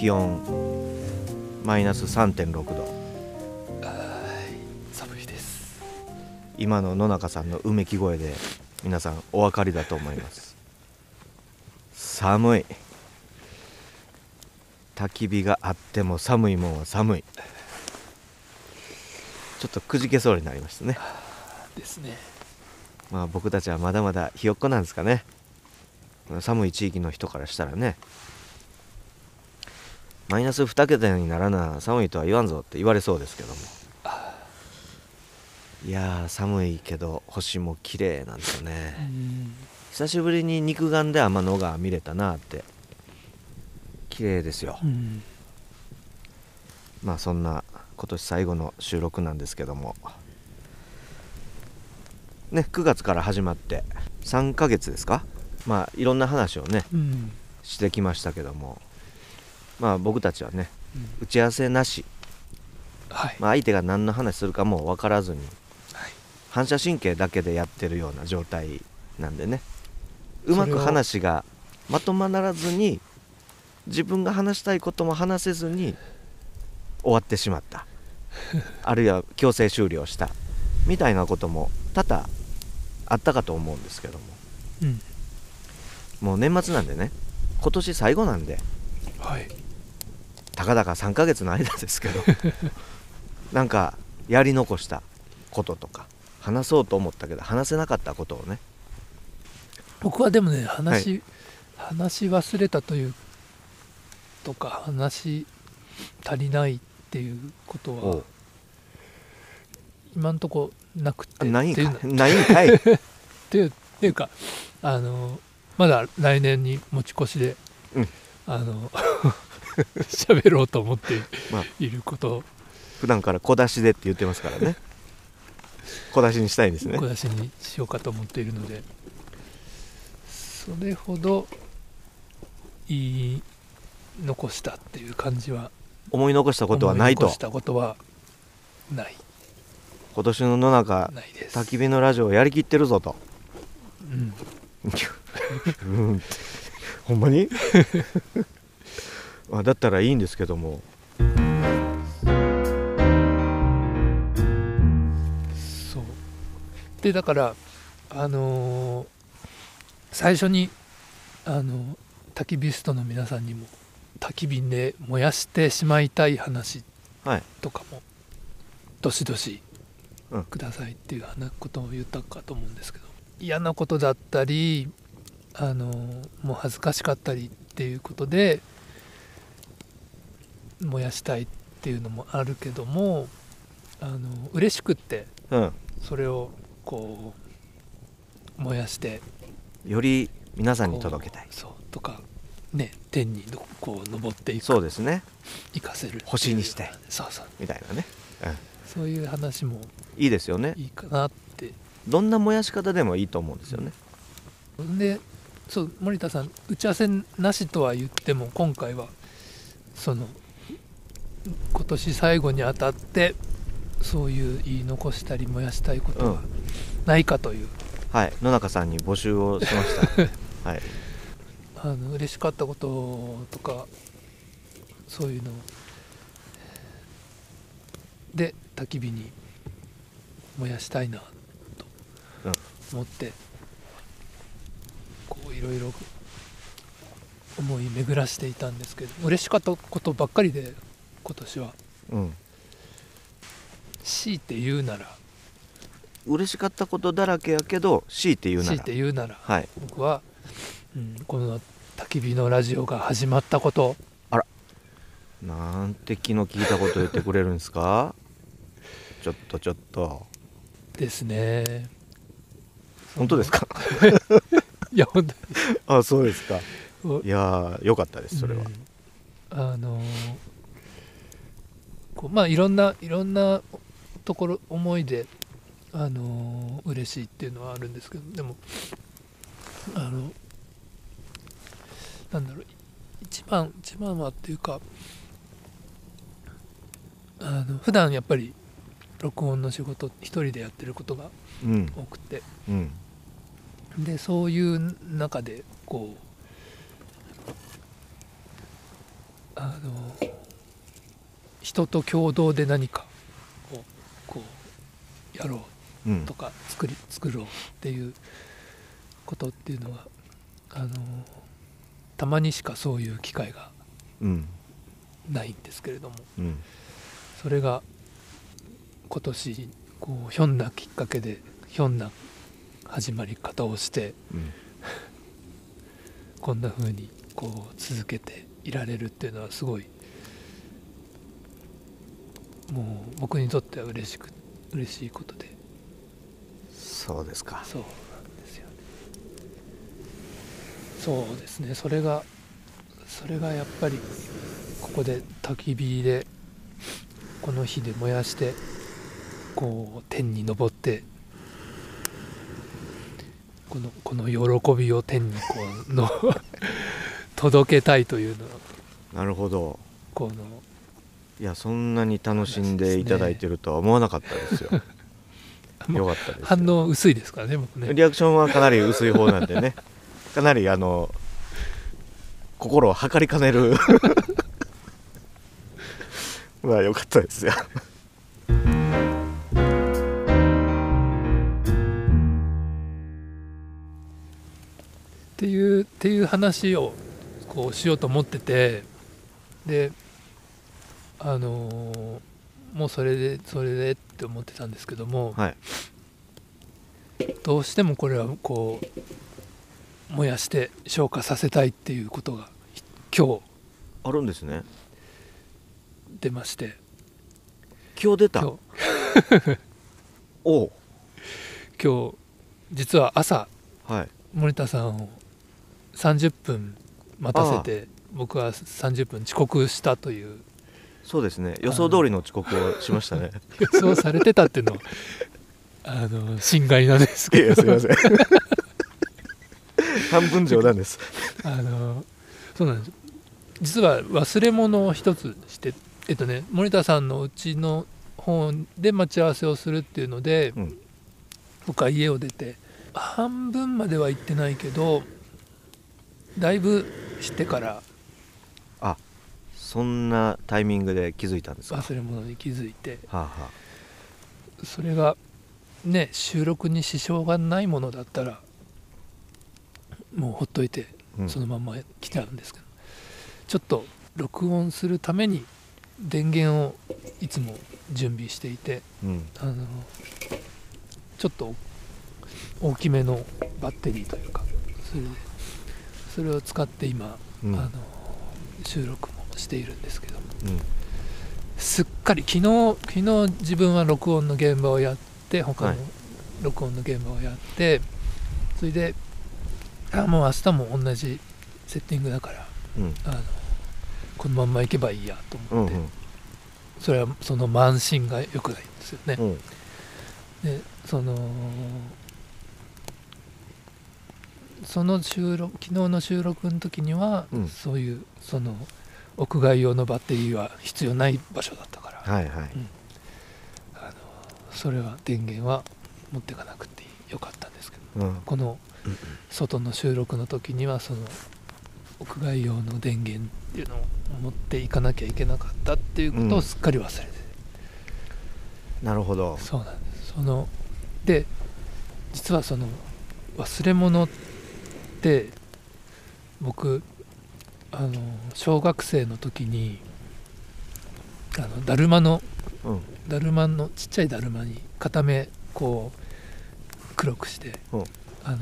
気温マイナス3.6度。寒いです。今の野中さんのうめき声で皆さんお分かりだと思います。寒い。焚き火があっても寒いもんは寒い。ちょっとくじけそうになりましたね。ですね。まあ僕たちはまだまだひよっこなんですかね。寒い地域の人からしたらねマイナス2桁にならな寒いとは言わんぞって言われそうですけども。いやー寒いけど星も綺麗なんですよね。うん。久しぶりに肉眼で天の川見れたなって。綺麗ですよ。うん。まあそんな今年最後の収録なんですけども。ね9月から始まって3ヶ月ですか？まあいろんな話をねうん。してきましたけどもまあ僕たちはねうん。打ち合わせなし、はい。まあ、相手が何の話するかも分からずにはい。反射神経だけでやってるような状態なんでね。うまく話がまとまらずに自分が話したいことも話せずに終わってしまった。あるいは強制終了した。みたいなことも多々あったかと思うんですけども。うん。もう年末なんでね。今年最後なんで。はいたかだか3ヶ月の間ですけど なんかやり残したこととか話そうと思ったけど話せなかったことをね。僕はでもね話、話し忘れたというとか話し足りないっていうことは今んとこなくて。ないんっていないんかい。っていう っていうかあのまだ来年に持ち越しで、うん。あの 喋ろうと思ってまあ。いること。普段から小出しでって言ってますからね。小出しにしたいんですね。小出しにしようかと思っているので。それほど言い残したっていう感じは。思い残したことはないと。思残したことはない。今年の野中焚き火のラジオをやりきってるぞと。うん。うん。ほんまに？あだったらいいんですけども。そう。でだからあのー最初にあの焚き火ストの皆さんにも焚き火で燃やしてしまいたい話はいとかもどしどしうん。くださいっていう話ことを言ったかと思うんですけど嫌なことだったりあのもう恥ずかしかったりっていうことで燃やしたいっていうのもあるけどもあの嬉しくってうん。それをこう燃やしてより皆さんに届けたい。そうとかね天にのこう登っていくそうですね。行かせる星にしてそうそう。みたいなね、うん、そういう話もいいですよね。いいかなって。どんな燃やし方でもいいと思うんですよね。でそう森田さん打ち合わせなしとは言っても今回はその今年最後にあたってそういう言い残したり燃やしたいことはないかという、はい。野中さんに募集をしました はい。あの嬉しかったこととかそういうの。で焚き火に燃やしたいなとうん。思って、こういろいろ思い巡らしていたんですけど嬉しかったことばっかりで今年は。うん。強いて言うなら。嬉しかったことだらけやけど強いて言うな強いらて言うなら。はい。僕は、うん、この焚き火のラジオが始まったこと。なんて気の利いたこと言ってくれるんですか？ちょっとちょっと。ですね。本当ですか？いや本当に。あそうですか。おいやーよかったですそれは、うん。あのーこうまあいろんないろんなところ思いであのー嬉しいっていうのはあるんですけどでもあのなんだろう一番一番はっていうかあの普段やっぱり録音の仕事一人でやってることがうん。多くて。うん。でそういう中でこうあの人と共同で何かをこうやろううん。とか作り作ろうっていうことっていうのはあのたまにしかそういう機会がうん。ないんですけれどもうん。それが今年こうひょんなきっかけでひょんな始まり方をしてうん。こんな風にこう続けていられるっていうのはすごいもう僕にとっては嬉しく嬉しいことで。そうですか。そうなんですよね。そうですね。それがそれがやっぱりここで焚き火でこの火で燃やしてこう天に昇ってこのこの喜びを天にこうの 届けたいというのはなるほど。このいやそんなに楽しんでいただいてるとは思わなかったですよ。よかったです反応薄いですからね僕ね。リアクションはかなり薄い方なんでね。かなりあの心を測りかねる。まあよかったですよ。っていうっていう話をこうしようと思っててであのーもうそれでそれでって思ってたんですけども、はい。どうしてもこれはこう燃やして消化させたいっていうことがひ今あるんですね。日出まして。今日出た？今日。おう。今日実は朝はい。森田さんを30分待たせて僕は30分遅刻したというそうですね。予想通りの遅刻をしましたね。予想されてたっていうのはあの心外なんですいけど。やすいません。半分冗談です。あのそうなんです。実は忘れ物を一つしてえっとね森田さんのうちの方で待ち合わせをするっていうので、うん。僕は家を出て半分までは行ってないけどだいぶしてからそんなタイミングで気づいたんですか？は忘れ物に気づいて。あ、はそれがね収録に支障がないものだったらもうほっといてあうん。そのまま来ちゃうんですけど、ちょっと録音するために電源をいつも準備していてうん。あのちょっと大きめのバッテリーというかそれでそれを使って今、うん。あの収録もしているんですけどうん。すっかり昨日昨日自分は録音の現場をやって他はい。の録音の現場をやって、それであもう明日も同じセッティングだからうん。あのこのまんま行けばいいやと思って、うんうん。それはその慢心が良くないんですよね。うん。でそのその収録昨日の収録の時には、うん。そういうその屋外用のバッテリーは必要ない場所だったから、はいはい。あのそれは電源は持ってかなくてよかったんですけど。うん。この外の収録の時にはその屋外用の電源っていうのを持っていかなきゃいけなかったっていうことをすっかり忘れてて、なるほど。そうなんです。そので実はその忘れ物って僕あの小学生の時にあのだるまのうん。だるまのちっちゃいだるまに片目こう黒くしてうん。あの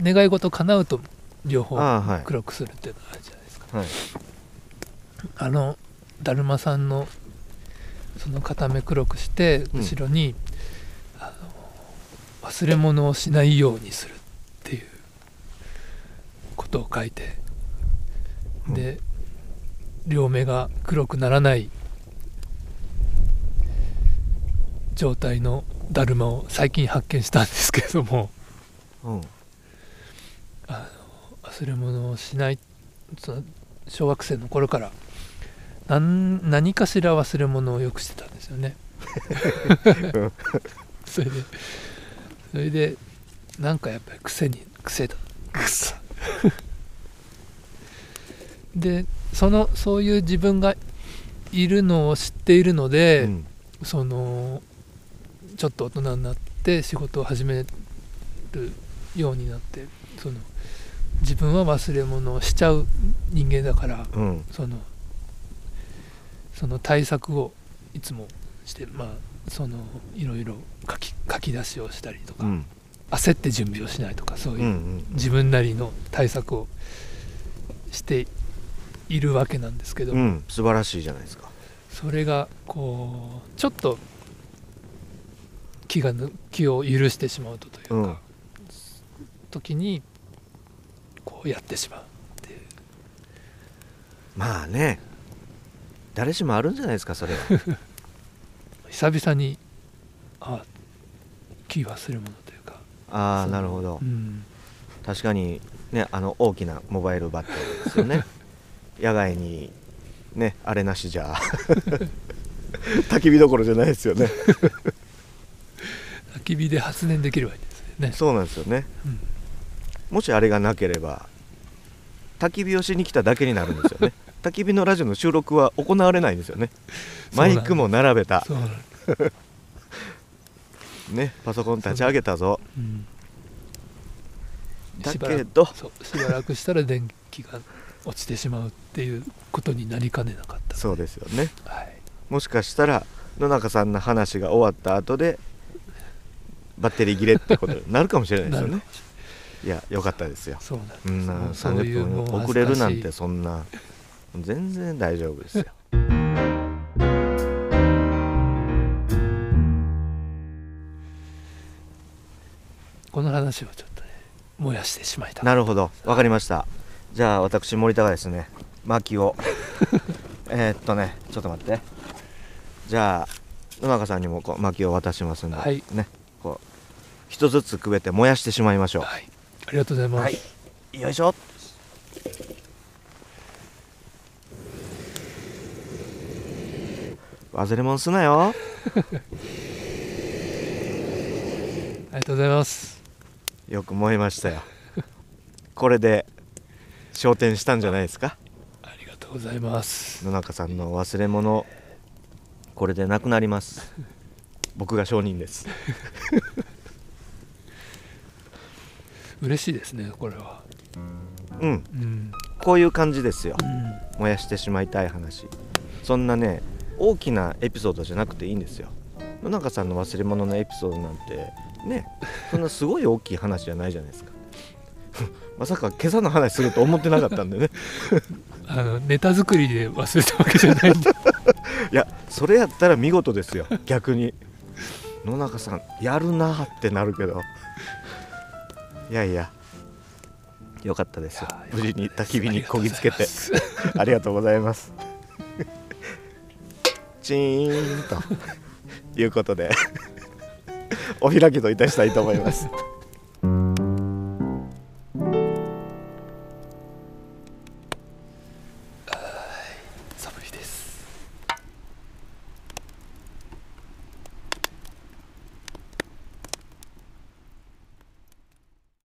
願い事叶うと両方黒くするっていうのがあるじゃないですか。はい。あのだるまさんのその片目黒くしてうん。後ろに、あの忘れ物をしないようにするっていうことを書いて、うんで両目が黒くならない状態のだるまを最近発見したんですけれども。うん。忘れ物をしないその小学生の頃から何何かしら忘れ物をよくしてたんですよね。それでそれでなんかやっぱり癖に癖だ。くそでそのそういう自分がいるのを知っているので、うん。そのちょっと大人になって仕事を始めるようになってその自分は忘れ物をしちゃう人間だからうん。そのその対策をいつもしてまあそのいろいろ書き書き出しをしたりとか、うん。焦って準備をしないとかそういう、自分なりの対策をしているわけなんですけど、うん素晴らしいじゃないですか。それがこうちょっと気がぬ気を許してしまうとというか、うん。時にこうやってしまうっていう。まあね誰しもあるんじゃないですかそれは。久々にあ気忘れ物というか、ああなるほど。うん、確かにねあの大きなモバイルバッテリーですよね 野外にねあれなしじゃ。焚き火どころじゃないですよね。焚き火で発電できるわけですよね。そうなんですよね。うん。もしあれがなければ焚き火をしに来ただけになるんですよね。焚き火のラジオの収録は行われないんですよね。マイクも並べた。ねパソコン立ち上げたぞ。うんだけど。しばらくしたら電気が落ちてしまうっていうことになりかねなかったそうですよね。はい、もしかしたら野中さんの話が終わった後でバッテリー切れってことになるかもしれないですよね。い。や良かったですよ。そんなそうそういう30もう分遅れるなんてそんな全然大丈夫ですよ。い この話をちょっとね燃やしてしまいた。なるほど。わかりましたじゃあ私森田がですね薪を。えーっとねちょっと待って。じゃあ野中さんにもこう薪を渡しますんで、はい。ね。こう一つずつくべて燃やしてしまいましょう。はい。ありがとうございます、はい。よいしょ。忘れ物すなよ。ありがとうございます。よく燃えましたよ。これで昇天したんじゃないですか？ありがとうございます。野中さんの忘れ物これでなくなります。僕が証人です。嬉しいですねこれは。うん。うん、こういう感じですよ。うん、燃やしてしまいたい話。そんなね大きなエピソードじゃなくていいんですよ。野中さんの忘れ物のエピソードなんてねそんなすごい大きい話じゃないじゃないですか まさか今朝の話すると思ってなかったんでね。あのネタ作りで忘れたわけじゃないんで。いやそれやったら見事ですよ。逆に。野中さんやるなーってなるけど。いやいや。よかったですよ。無事に焚き火にこぎつけて。ありがとうございます。ありがとうございます。チーンと。いうことで。お開きといたしたいと思います